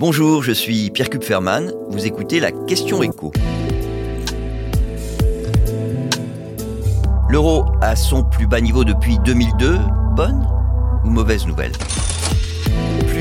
Bonjour, je suis Pierre Kupferman. Vous écoutez la question écho. L'euro à son plus bas niveau depuis 2002, bonne ou mauvaise nouvelle?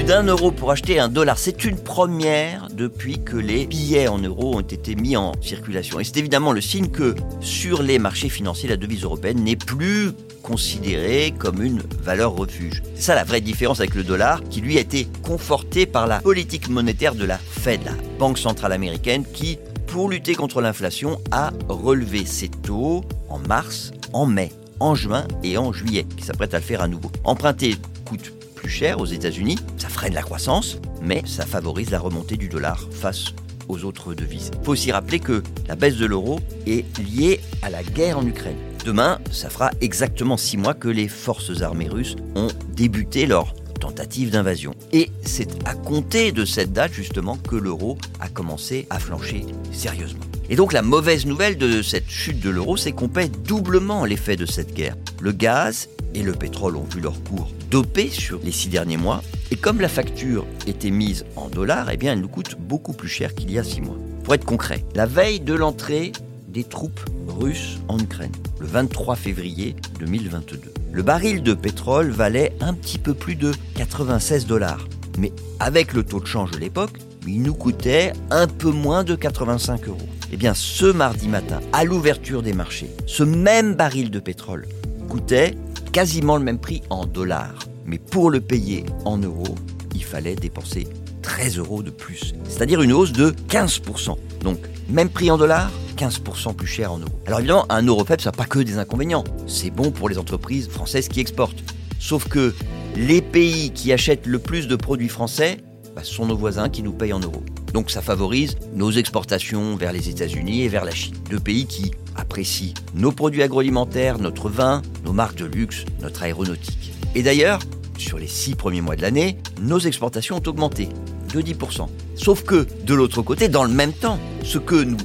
D'un euro pour acheter un dollar, c'est une première depuis que les billets en euros ont été mis en circulation. Et c'est évidemment le signe que sur les marchés financiers, la devise européenne n'est plus considérée comme une valeur refuge. C'est ça la vraie différence avec le dollar, qui lui a été conforté par la politique monétaire de la Fed, la Banque centrale américaine, qui, pour lutter contre l'inflation, a relevé ses taux en mars, en mai, en juin et en juillet, qui s'apprête à le faire à nouveau. Emprunter coûte plus cher aux États-Unis, ça freine la croissance, mais ça favorise la remontée du dollar face aux autres devises. Il faut aussi rappeler que la baisse de l'euro est liée à la guerre en Ukraine. Demain, ça fera exactement six mois que les forces armées russes ont débuté leur tentative d'invasion. Et c'est à compter de cette date justement que l'euro a commencé à flancher sérieusement. Et donc la mauvaise nouvelle de cette chute de l'euro, c'est qu'on paie doublement l'effet de cette guerre. Le gaz et le pétrole ont vu leur cours dopé sur les six derniers mois, et comme la facture était mise en dollars, eh bien elle nous coûte beaucoup plus cher qu'il y a six mois. Pour être concret, la veille de l'entrée des troupes russes en Ukraine, le 23 février 2022. Le baril de pétrole valait un petit peu plus de 96 dollars. Mais avec le taux de change de l'époque, il nous coûtait un peu moins de 85 euros. Eh bien, ce mardi matin, à l'ouverture des marchés, ce même baril de pétrole coûtait quasiment le même prix en dollars. Mais pour le payer en euros, il fallait dépenser 13 euros de plus. C'est-à-dire une hausse de 15%. Donc, même prix en dollars, 15% plus cher en euros. Alors évidemment, un euro faible, ça n'a pas que des inconvénients. C'est bon pour les entreprises françaises qui exportent. Sauf que les pays qui achètent le plus de produits français bah, sont nos voisins qui nous payent en euros. Donc ça favorise nos exportations vers les États-Unis et vers la Chine. Deux pays qui apprécient nos produits agroalimentaires, notre vin, nos marques de luxe, notre aéronautique. Et d'ailleurs, sur les six premiers mois de l'année, nos exportations ont augmenté de 10%. Sauf que, de l'autre côté, dans le même temps, ce que nous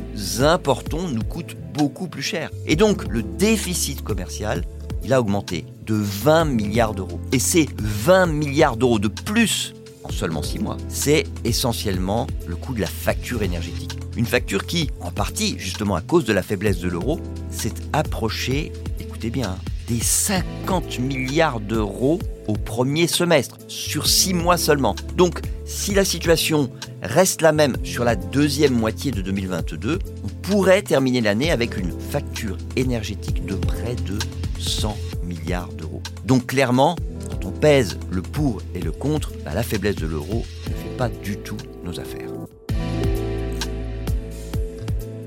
importons nous coûte beaucoup plus cher. Et donc, le déficit commercial, il a augmenté de 20 milliards d'euros. Et ces 20 milliards d'euros de plus en seulement 6 mois, c'est essentiellement le coût de la facture énergétique. Une facture qui, en partie, justement à cause de la faiblesse de l'euro, s'est approchée, écoutez bien, des 50 milliards d'euros au premier semestre, sur 6 mois seulement. Donc, si la situation reste la même sur la deuxième moitié de 2022, on pourrait terminer l'année avec une facture énergétique de près de 100 milliards d'euros. Donc clairement, quand on pèse le pour et le contre, bah, la faiblesse de l'euro ne fait pas du tout nos affaires.